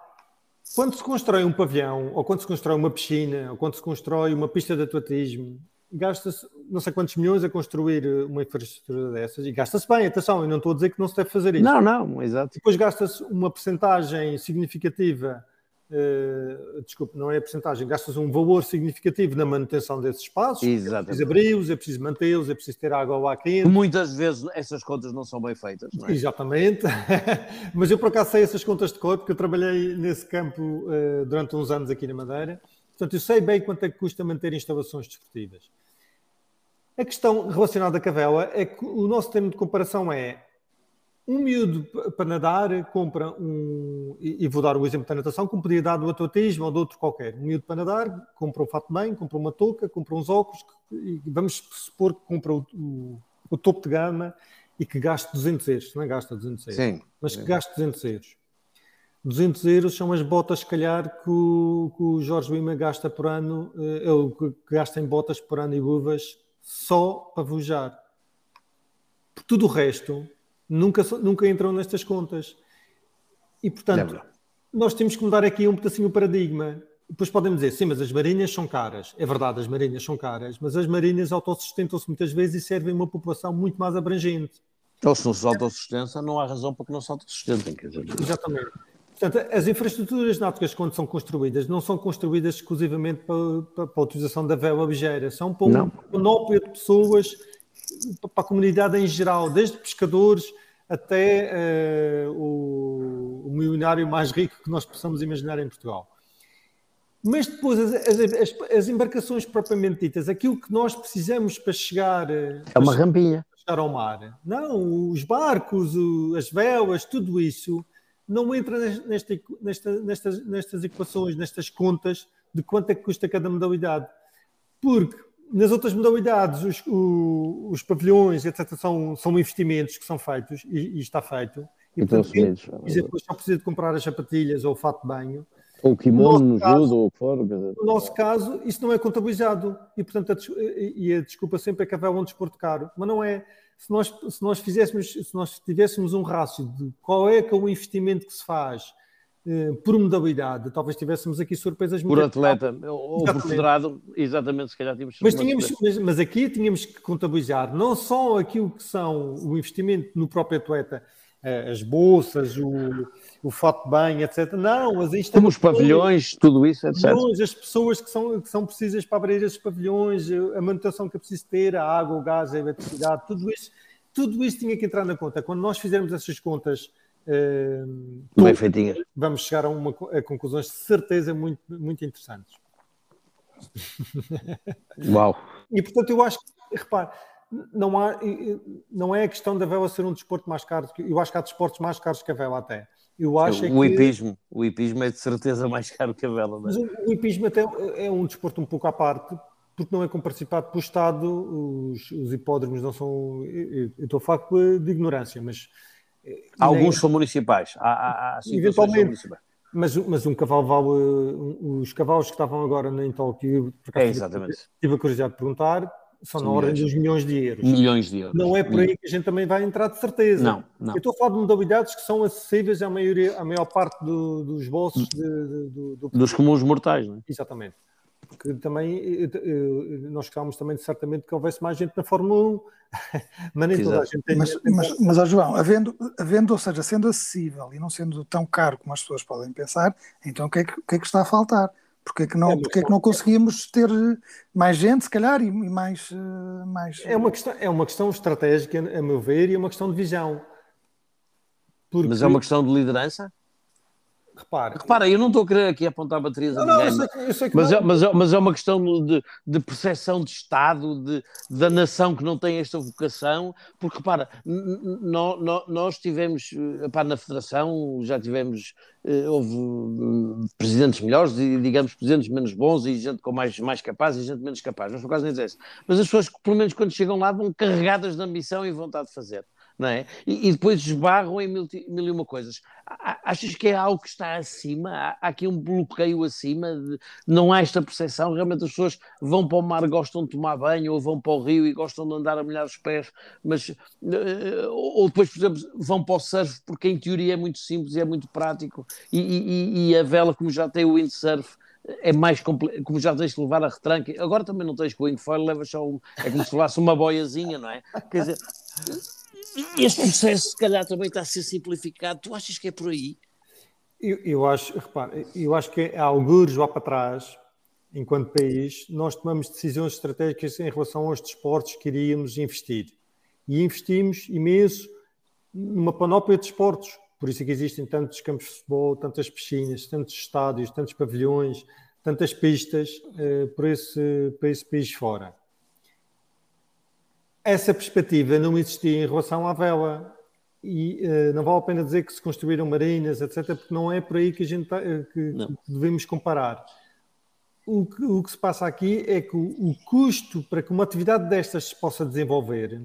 Quando se constrói um pavião, ou quando se constrói uma piscina, ou quando se constrói uma pista de atletismo, gasta-se não sei quantos milhões a construir uma infraestrutura dessas e gasta-se bem, atenção, eu não estou a dizer que não se deve fazer isso. Não, não, exato. Depois gasta-se uma percentagem significativa Uh, desculpe, não é a porcentagem, gastas um valor significativo na manutenção desses espaços. Exatamente. É preciso abri-los, é preciso mantê-los, é preciso ter água lá quente. Muitas vezes essas contas não são bem feitas. É? Exatamente. Mas eu por acaso sei essas contas de cor, porque eu trabalhei nesse campo uh, durante uns anos aqui na Madeira. Portanto, eu sei bem quanto é que custa manter instalações desportivas. A questão relacionada com a vela é que o nosso termo de comparação é um miúdo para nadar compra um, e vou dar o exemplo da natação, como podia dar do atletismo ou de outro qualquer. Um miúdo para nadar compra um fato bem, compra uma touca, compra uns óculos, e vamos supor que compra o, o, o topo de gama e que gaste 200 euros, não é gasta 200 euros, Sim. mas que gaste 200 euros. 200 euros são as botas, se calhar, que o, que o Jorge Lima gasta por ano, uh, que gasta em botas por ano e luvas só para vojar. Por tudo o resto, nunca, nunca entram nestas contas. E, portanto, nós temos que mudar aqui um pedacinho o paradigma. Depois podem dizer, sim, mas as marinhas são caras. É verdade, as marinhas são caras, mas as marinhas autossustentam-se muitas vezes e servem uma população muito mais abrangente. Ou se não se autossustentam, não há razão para que não se autossustentem. Exatamente. Portanto, as infraestruturas náuticas, quando são construídas, não são construídas exclusivamente para, para, para a utilização da vela ligeira, são para um monópio de pessoas, para a comunidade em geral, desde pescadores até uh, o, o, milionário mais rico que nós possamos imaginar em Portugal. Mas depois, as, as, as, embarcações propriamente ditas, aquilo que nós precisamos para chegar... Eh, é uma rampinha. chegar ao mar. Não, os barcos, o, as velas, tudo isso não entra nesta, nesta, nestas, nestas equações, nestas contas de quanto é que custa cada modalidade. Porque nas outras modalidades, os, os, os, pavilhões, etc., são, são investimentos que são feitos e, e está feito. E, portanto, quem depois só precisa de comprar as sapatilhas ou o fato de banho. Ou o kimono no judo, ou o que for. No nosso caso, isso não é contabilizado. E, portanto, a, e a desculpa sempre é que haverá um desporto caro. Mas não é. Se nós, se nós fizéssemos, se nós tivéssemos um rácio de qual é que é o investimento que se faz por modalidade, talvez tivéssemos aqui surpresas por atleta ou por federado, exatamente, se calhar tínhamos mas, tínhamos, mas, mas, aqui tínhamos que contabilizar não só aquilo que são o investimento no próprio atleta, eh, as bolsas, o, o fato de banho, etc. Não, as Como os pavilhões, tudo isso, etc. As pessoas que são, que são precisas para abrir esses pavilhões, a manutenção que é preciso ter, a água, o gás, a eletricidade, tudo isso, tudo isso tinha que entrar na conta. Quando nós fizermos essas contas Bem feitinha. Vamos chegar a, uma, a conclusões de certeza muito, muito interessantes. Uau! E portanto, eu acho que, repare, não, há, não é a questão da vela ser um desporto mais caro, eu acho que há desportos mais caros que a vela até. Eu acho o, é hipismo, o hipismo é de certeza mais caro que a vela. Mas o, o hipismo até é um desporto um pouco à parte, porque não é comparticipado pelo Estado, os, os hipódromos não são. Eu, eu estou a falar de ignorância, mas Alguns são municipais. Há, há, há Eventualmente. Municipais. Mas, mas um cavalo vale. Os cavalos que estavam agora em Tóquio, é, exatamente. tive a curiosidade de perguntar, são, na ordem dos milhões de euros. Milhões de euros. Não é por aí que a gente também vai entrar de certeza. Não, não. Eu estou a falar de modalidades que são acessíveis à, maioria, à maior parte do, dos bolsos de, de, do, do... dos comuns mortais, não é? Exatamente que também nós gostávamos também certamente que houvesse mais gente na Fórmula 1, mas nem toda a gente tem. Mas, mas, mas ó, João, havendo, havendo, ou seja, sendo acessível e não sendo tão caro como as pessoas podem pensar, então o que é que, que, é que está a faltar? Porque é que não, é porque é que não conseguimos ter mais gente, se calhar, e, mais, mais. É uma questão, é uma questão estratégica, a meu ver, e é uma questão de visão. Porque... Mas é uma questão de liderança? Repare. Repara, eu não estou a querer aqui apontar baterias a ninguém, mas, é, mas, é, mas, é, uma questão de, de percepção de Estado, de, da nação que não tem esta vocação, porque repara, nós tivemos, epá, na Federação já tivemos, eh, houve hum, presidentes melhores e digamos presidentes menos bons e gente com mais, mais capaz e gente menos capaz, não sou quase nem dizer isso. Mas as pessoas, pelo menos quando chegam lá, vão carregadas de ambição e vontade de fazer. Não é? E, e depois esbarram em mil, mil, e uma coisas. Achas que é algo que está acima? Há, aqui um bloqueio acima? De, não há esta percepção? Realmente as pessoas vão para o mar, gostam de tomar banho, ou vão para o rio e gostam de andar a molhar os pés, mas, uh, ou depois, por exemplo, vão para o surf, porque em teoria é muito simples e é muito prático, e, e, e a vela, como já tem o windsurf, é mais complexo, como já tens de levar a retranca, agora também não tens com o wingfoil, levas só um, é como se levasse uma boiazinha, não é? Quer dizer, este processo, se calhar, também está a ser simplificado. Tu achas que é por aí? Eu, eu acho, repare, eu acho que há alguns lá para trás, enquanto país, nós tomamos decisões estratégicas em relação aos desportos que iríamos investir. E investimos imenso numa panóplia de desportos. Por isso é que existem tantos campos de futebol, tantas piscinas, tantos estádios, tantos pavilhões, tantas pistas uh, por, esse, por esse país fora essa perspectiva não existia em relação à vela. E uh, não vale a pena dizer que se construíram marinas, etc., porque não é por aí que, a gente tá, eh, que, que devemos comparar. O que, o que, se passa aqui é que o, o, custo para que uma atividade destas se possa desenvolver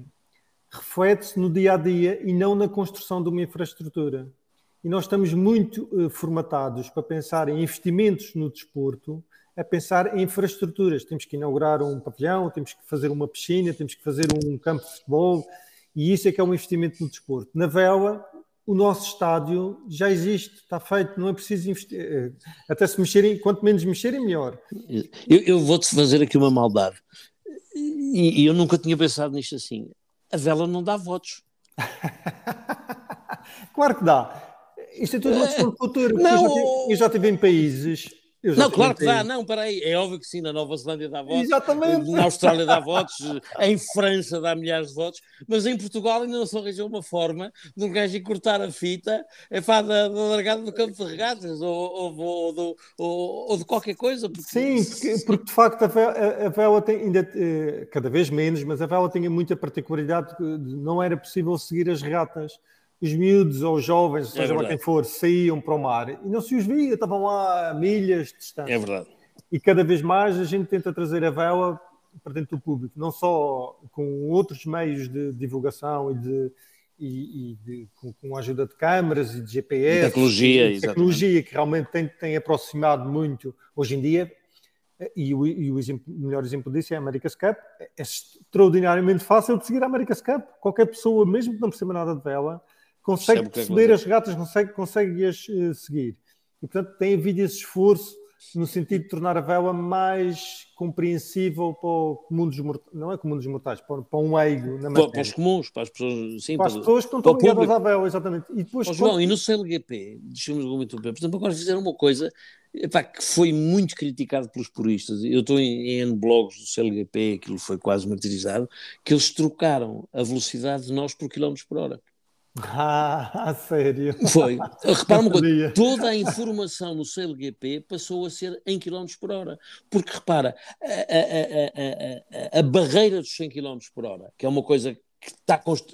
reflete-se no dia a dia e não na construção de uma infraestrutura. E nós estamos muito uh, formatados para pensar em investimentos no desporto a pensar em infraestruturas. Temos que inaugurar um pavilhão, temos que fazer uma piscina, temos que fazer um campo de futebol, e isso é que é um investimento no desporto. Na vela, o nosso estádio já existe, está feito, não é preciso investir. Eh, até se mexerem, quanto menos mexerem, melhor. Eu, eu vou-te fazer aqui uma maldade. E, e, eu nunca tinha pensado nisto assim. A vela não dá votos. claro que dá. Isto é tudo uma questão de futuro. Não, eu, já tive, eu já tive em países não, claro que dá, não, peraí, é óbvio que sim, na Nova Zelândia dá votos, Exatamente. na Austrália dá votos, em França dá milhares de votos, mas em Portugal ainda não se arranjou uma forma de um gajo cortar a fita é pá, da, da largada do campo de regatas ou, ou, ou, ou, ou de qualquer coisa. Porque... Sim, porque, porque, de facto a vela, a vela tem ainda, eh, cada vez menos, mas a vela tinha muita particularidade, não era possível seguir as regatas os miúdos ou os jovens, seja é lá quem for, saíam para o mar e não se os via, estavam lá a milhas de distância. É verdade. E cada vez mais a gente tenta trazer a vela para dentro do público, não só com outros meios de divulgação e de, e, e de, com, com, a ajuda de câmaras e de GPS, e tecnologia, e tecnologia que realmente tem, tem aproximado muito hoje em dia. E o, e o exemplo, melhor exemplo disso é a America's Cup. É extraordinariamente fácil de seguir a America's Cup. Qualquer pessoa, mesmo que não perceba nada de vela, consegue é perceber as regatas, consegue, consegue as uh, seguir. E, portanto, tem havido esse esforço no sentido de tornar a vela mais compreensível para o comum dos mortais, não é comum dos mortais, para, para um eigo na matéria. Para, os comuns, para as pessoas, sim, para, as pessoas que não estão ligadas à vela, exatamente. E depois, oh, João, quando... e no CLGP, deixa-me muito bem, por exemplo, agora fizeram uma coisa epá, que foi muito criticado pelos puristas. Eu estou em, em blogs do CLGP, aquilo foi quase martirizado, que eles trocaram a velocidade de nós por quilómetros por hora. Ah, sério? Foi. Repara uma coisa, toda a informação no CLGP passou a ser em km por hora. Porque, repara, a, a, a, a, barreira dos 100 km por hora, que é uma coisa que está const...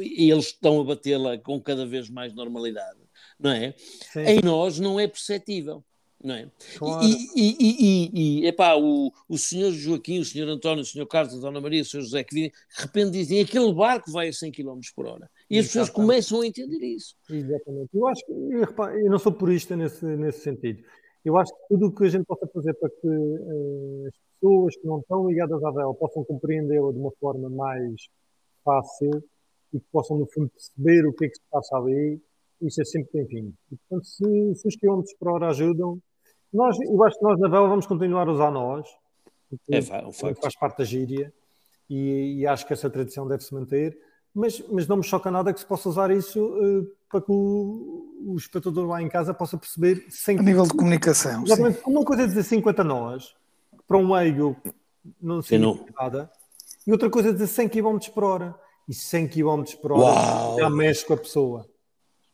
eles estão a batê-la com cada vez mais normalidade, não é? Sim. Em nós não é perceptível não é? Claro. E, e, e, e, epá, o, o senhor Joaquim, o senhor António, o senhor Carlos, a dona Maria, o senhor José, que de repente dizem aquele barco vai a 100 km por hora. E as pessoas começam a entender isso. Exatamente. Eu acho que, eu, eu não sou purista nesse, nesse sentido. Eu acho que tudo o que a gente possa fazer para que uh, as pessoas que não estão ligadas à vela possam compreendê-la de uma forma mais fácil e que possam, no fundo, perceber o que é que se passa ali, isso é sempre bem-vindo. E, portanto, se, se os quilómetros por hora ajudam, nós, eu acho que nós na vela vamos continuar a usar nós, é, um faz parte da gíria, e, e, acho que essa tradição deve se manter, mas, mas não me choca nada que se possa usar isso uh, para que o, o, espectador lá em casa possa perceber sem a nível de comunicação. Exatamente, sim. uma coisa é dizer 50 nós, para um meio não significa nada, e outra coisa é dizer 100 km por hora. E 100 km por hora Uau. já mexe com a pessoa.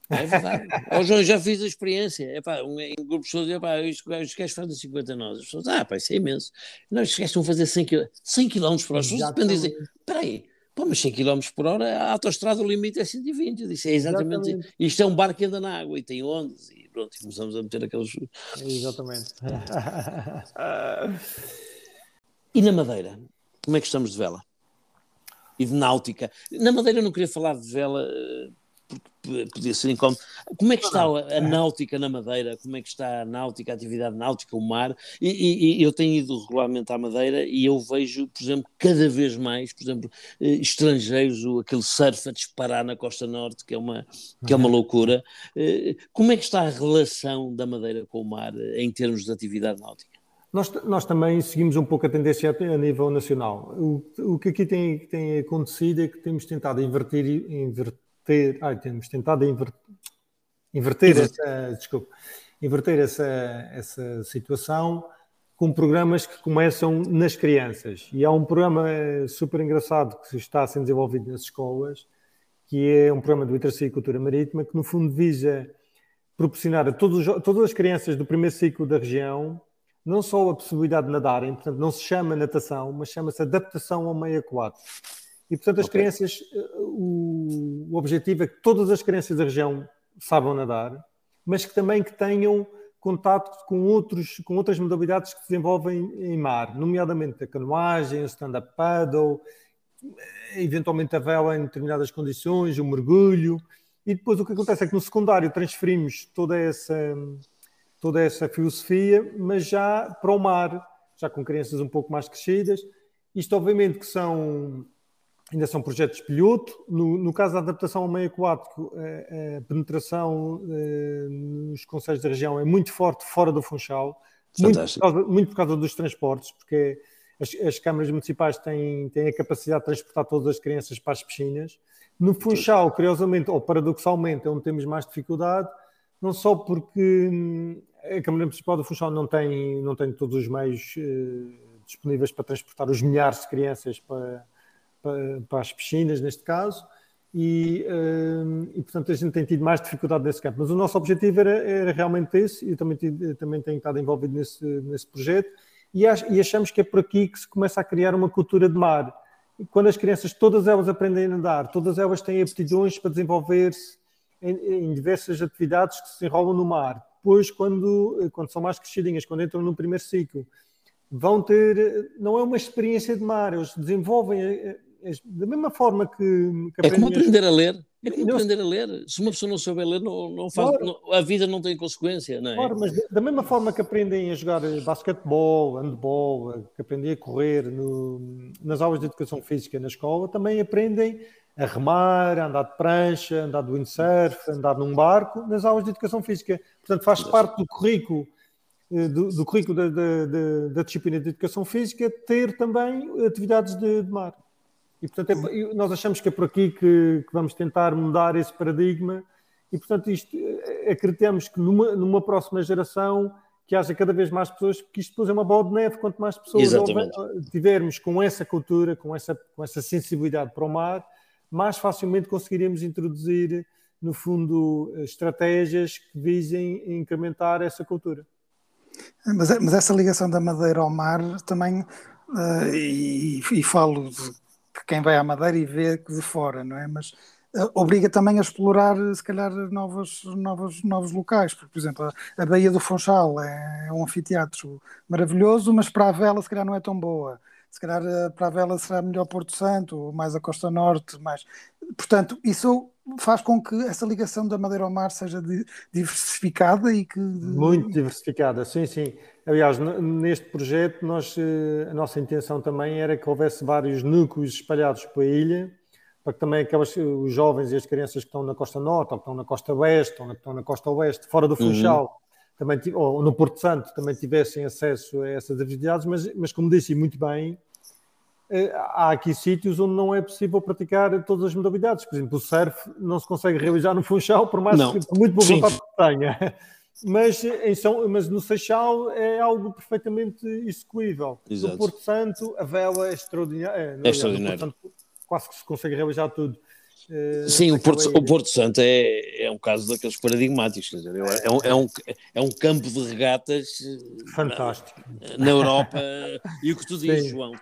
É verdade. oh, João, já fiz a experiência. Epá, um, em grupos de pessoas, epá, os gajos fazem 50 nós. As pessoas, ah, pá, isso é imenso. Não, os gajos vão fazer 100 km, 100 km por hora. As pessoas dependem dizer, espera aí, pô, mas 100 km por hora, a autostrada, o limite é 120. Eu disse, é exatamente, exatamente. Isto é um barco que anda na água e tem ondas. E pronto, e começamos a meter aqueles... Exatamente. e na Madeira, como é que estamos de vela? e de náutica. Na Madeira eu não queria falar de vela eh, podia ser incómodo. Como é que está a, a, náutica na Madeira? Como é que está a náutica, a atividade náutica, o mar? E, e, e, eu tenho ido regularmente à Madeira e eu vejo, por exemplo, cada vez mais, por exemplo, eh, estrangeiros, aquele surf a disparar na costa norte, que é uma, que é uma uhum. loucura. Eh, como é que está a relação da Madeira com o mar em termos de atividade náutica? Nós, nós também seguimos um pouco a tendência a, nível nacional. O, o que aqui tem, tem acontecido é que temos tentado inverter, inverter ai, temos tentado inverter, essa, desculpa, inverter essa, essa situação com programas que começam nas crianças. E há um programa super engraçado que está a ser desenvolvido nas escolas, que é um programa de literacia e cultura marítima, que no fundo visa proporcionar a todos, todas as crianças do primeiro ciclo da região não só a possibilidade de nadarem, portanto, não se chama natação, mas chama-se adaptação ao meio aquático. E, portanto, as okay. crianças, eh, o, o, objetivo é que todas as crianças da região saibam nadar, mas que também que tenham contato com, outros, com outras modalidades que se desenvolvem em mar, nomeadamente a canoagem, o stand-up paddle, eh, eventualmente a vela em determinadas condições, o mergulho. E depois o que acontece é que no secundário transferimos toda essa toda essa filosofia, mas já para o mar, já com crianças um pouco mais crescidas. Isto, obviamente, que são ainda são projetos piloto. No, no caso da adaptação ao meio aquático, a, a penetração a, nos conselhos da região é muito forte fora do Funchal, muito por, causa, muito por, causa, dos transportes, porque as, as, câmaras municipais têm, têm a capacidade de transportar todas as crianças para as piscinas. No Funchal, curiosamente, ou paradoxalmente, é onde temos mais dificuldade, não só porque hum, a Câmara Municipal do Funchal não tem, não tem todos os meios eh, disponíveis para transportar os milhares de crianças para, para, as piscinas, neste caso, e, eh, e, portanto a gente tem tido mais dificuldade nesse campo. Mas o nosso objetivo era, era realmente esse, e eu também, também tenho estado envolvido nesse, nesse projeto, e, ach, e achamos que é por aqui que se começa a criar uma cultura de mar. E quando as crianças, todas elas aprendem a nadar, todas elas têm aptidões para desenvolver-se em, em diversas atividades que se enrolam no mar depois, quando, quando são mais crescidinhas, quando entram no primeiro ciclo, vão ter, não é uma experiência de mar, eles desenvolvem eh, da mesma forma que, que É como aprender a ler. É como aprender a ler. Se uma pessoa não souber ler, não, não faz, claro. não, a vida não tem consequência, não é? Claro, mas da mesma forma que aprendem a jogar basquetebol, handball, que aprendem a correr no, nas aulas de educação física na escola, também aprendem a remar, a andar de prancha, a andar de windsurf, a andar num barco, nas aulas de educação física. Portanto, faz parte do currículo, eh, do, do currículo da, da, da, disciplina de educação física ter também atividades de, de mar. E, portanto, é, nós achamos que é por aqui que, que, vamos tentar mudar esse paradigma. E, portanto, isto, eh, acreditamos que numa, numa próxima geração que haja cada vez mais pessoas, porque isto depois é uma bola de neve, quanto mais pessoas tivermos com essa cultura, com essa, com essa sensibilidade para o mar, mais facilmente conseguiríamos introduzir, no fundo, estratégias que visem incrementar essa cultura. Mas, mas essa ligação da Madeira ao mar também, uh, e, e, falo de quem vai à Madeira e vê de fora, não é? Mas uh, obriga também a explorar, se calhar, novos, novos, novos locais. Porque, por exemplo, a, a Baía do Funchal é, é um anfiteatro maravilhoso, mas para a vela, se calhar, não é tão boa se calhar eh, para a vela será melhor Porto Santo, mais a Costa Norte, mais. Portanto, isso faz com que essa ligação da Madeira ao mar seja diversificada e que. Muito diversificada, sim, sim. Aliás, neste projeto, nós, eh, a nossa intenção também era que houvesse vários núcleos espalhados pela ilha, para que também aquelas, os jovens e as crianças que estão na Costa Norte, ou que estão na Costa Oeste, ou que estão na Costa Oeste, fora do uhum. Funchal, uhum também, ou no Porto Santo também tivessem acesso a essas atividades, mas, mas como disse muito bem, eh, há aqui sítios onde não é possível praticar todas as modalidades. Por exemplo, o surf não se consegue realizar no Funchal, por mais não. que por muito boa vontade que tenha. Mas, em São, mas no Seixal é algo perfeitamente execuível. Exato. No Porto Santo, a vela é extraordinária. É, é extraordinário. quase que se consegue realizar tudo. Uh, Sim, o Porto, o Porto Santo é, é um caso daqueles paradigmáticos, quer dizer, é, um, é, um, é um campo de regatas eh, fantástico na, na Europa. e o que tu dizes, Sim. João,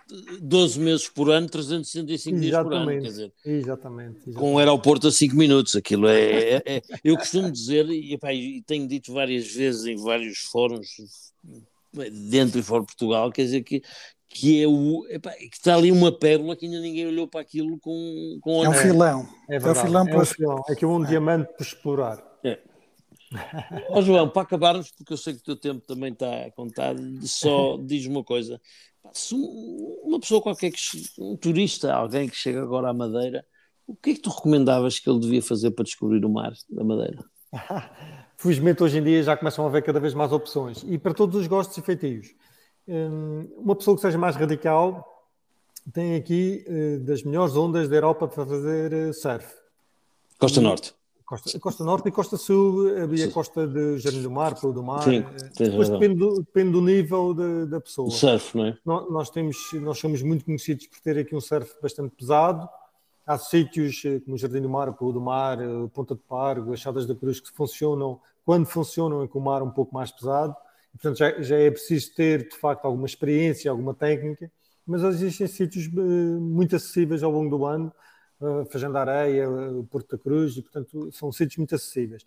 12 meses por ano, 365 dias por ano, quer dizer, exatamente, exatamente. com um aeroporto a 5 minutos, aquilo é. é, é eu costumo dizer, e, epá, e tenho dito várias vezes em vários fóruns dentro e fora de Portugal, quer dizer que que é o epá, que está ali uma pérola que ainda ninguém olhou para aquilo com, com é um filão. É, é, é um filão é um filão. é que é um diamante por explorar. É. Ó oh, João, para acabarmos, porque eu sei que o teu tempo também está contado, só diz uma coisa: se uma pessoa qualquer, que, um turista, alguém que chega agora à Madeira, o que é que tu recomendavas que ele devia fazer para descobrir o mar da Madeira? Felizmente hoje em dia já começam a haver cada vez mais opções. E para todos os gostos e feitios. Hum, uma pessoa que seja mais radical tem aqui eh, das melhores ondas da Europa para fazer eh, surf. Costa Norte. Costa, Costa Norte e Costa Sul, havia Sim. Costa de Jardim do Mar, Pelo do Mar. Sim, eh, Depois depende do, depende do nível de, da pessoa. O surf, não é? Nós, nós, temos, nós somos muito conhecidos por ter aqui um surf bastante pesado. Há sítios como o Jardim do Mar, Pelo do Mar, Ponta de Pargo, as Chadas da Cruz que funcionam, quando funcionam é com o mar um pouco mais pesado. Portanto, já, já é preciso ter, de facto, alguma experiência, alguma técnica. Mas existem sítios muito acessíveis ao longo do ano uh, Areia, Porto da Cruz, e portanto são sítios muito acessíveis.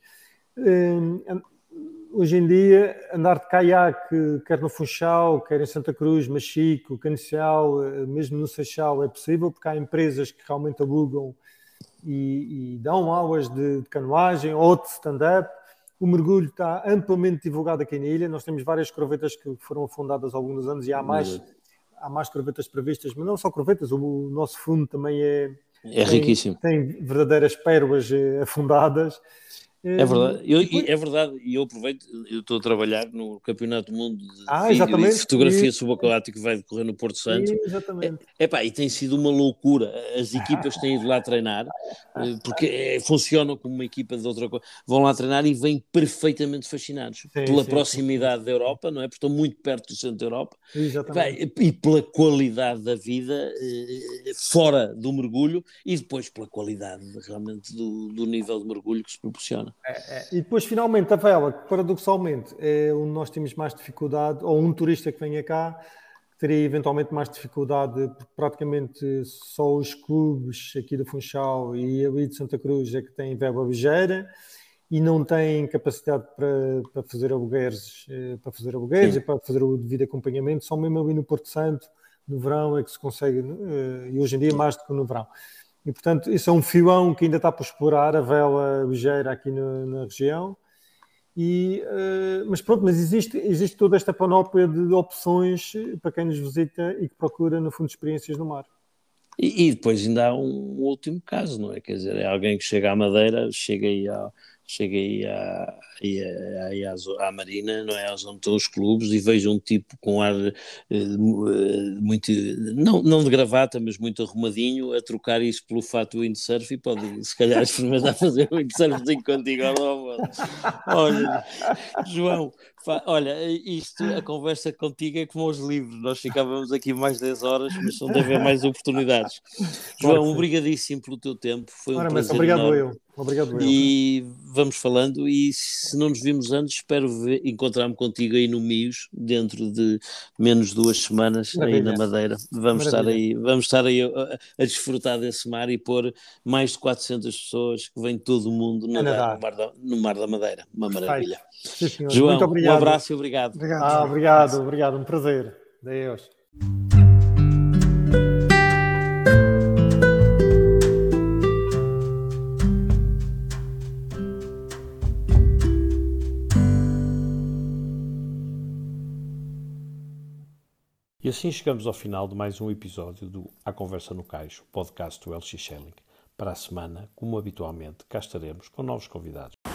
Hoje em dia, andar de caiaque, quer no Funchal, quer em Santa Cruz, Machico, Canicial, mesmo no Seixal, é possível, porque há empresas que realmente alugam e, e dão aulas de, de canoagem ou de stand-up. O mergulho está amplamente divulgado aqui na ilha. Nós temos várias crovetas que foram afundadas ao longo dos anos e há mais, há mais crovetas previstas, mas não só crovetas, o nosso fundo também é, é riquíssimo. Tem, verdadeiras pérolas eh, afundadas. É verdade, eu, é verdade, e eu aproveito, eu estou a trabalhar no Campeonato do Mundo de, ah, de fotografia e... subaquática que vai decorrer no Porto Santo. Exatamente. É, epá, e tem sido uma loucura. As equipas têm ido lá treinar, eh, porque é, funcionam como uma equipa de outra coisa. Vão lá treinar e vêm perfeitamente fascinados sim, pela sim, proximidade sim. da Europa, não é? Porque estão muito perto do centro da Europa. Exatamente. Epá, e pela qualidade da vida eh, fora do mergulho e depois pela qualidade realmente do, do nível de mergulho que se proporciona. É, é. E depois, finalmente, a vela, que paradoxalmente é onde nós temos mais dificuldade, ou um turista que venha cá, teria eventualmente mais dificuldade, porque praticamente só os clubes aqui do Funchal e ali de Santa Cruz é que têm vela ligeira e não têm capacidade para, para fazer alugueres, eh, para fazer alugueres e para fazer o devido acompanhamento, só mesmo ali no Porto Santo, no verão é que se consegue, eh, e hoje em dia mais do que no verão. E, portanto, isso é um filão que ainda está por explorar, a vela ligeira aqui no, na região. E, uh, mas pronto, mas existe, existe toda esta panóplia de opções para quem nos visita e que procura, no fundo, experiências no mar. E, e depois ainda há um último caso, não é? Quer dizer, é alguém que chega à Madeira, chega aí ao, cheguei à, à, à, Marina, não é? Aos onde estão os clubes e vejo um tipo com ar uh, muito, não, não de gravata, mas muito arrumadinho, a trocar isso pelo fato do windsurf e pode, se calhar, experimentar fazer um windsurfzinho contigo ao almoço. Olha, João, olha, isto, a conversa contigo é como os livros, nós ficávamos aqui mais 10 horas, mas não deve haver mais oportunidades. João, obrigadíssimo pelo teu tempo, foi um Ora, prazer obrigado enorme. eu. Obrigado, E vamos falando, e se não nos vimos antes, espero encontrar-me contigo aí no Mios, dentro de menos duas semanas, Maravilha. aí na Madeira. Vamos estar aí, vamos estar aí a, a, desfrutar desse mar e pôr mais de 400 pessoas que vêm de todo o mundo no, mar da, no mar da Madeira. Uma maravilha. Sim, João, um abraço e obrigado. Obrigado, ah, obrigado, obrigado, um prazer. Deus. Assim chegamos ao final de mais um episódio do A Conversa no Caixo, podcast do LX Schelling. Para a semana, como habitualmente, cá estaremos com novos convidados.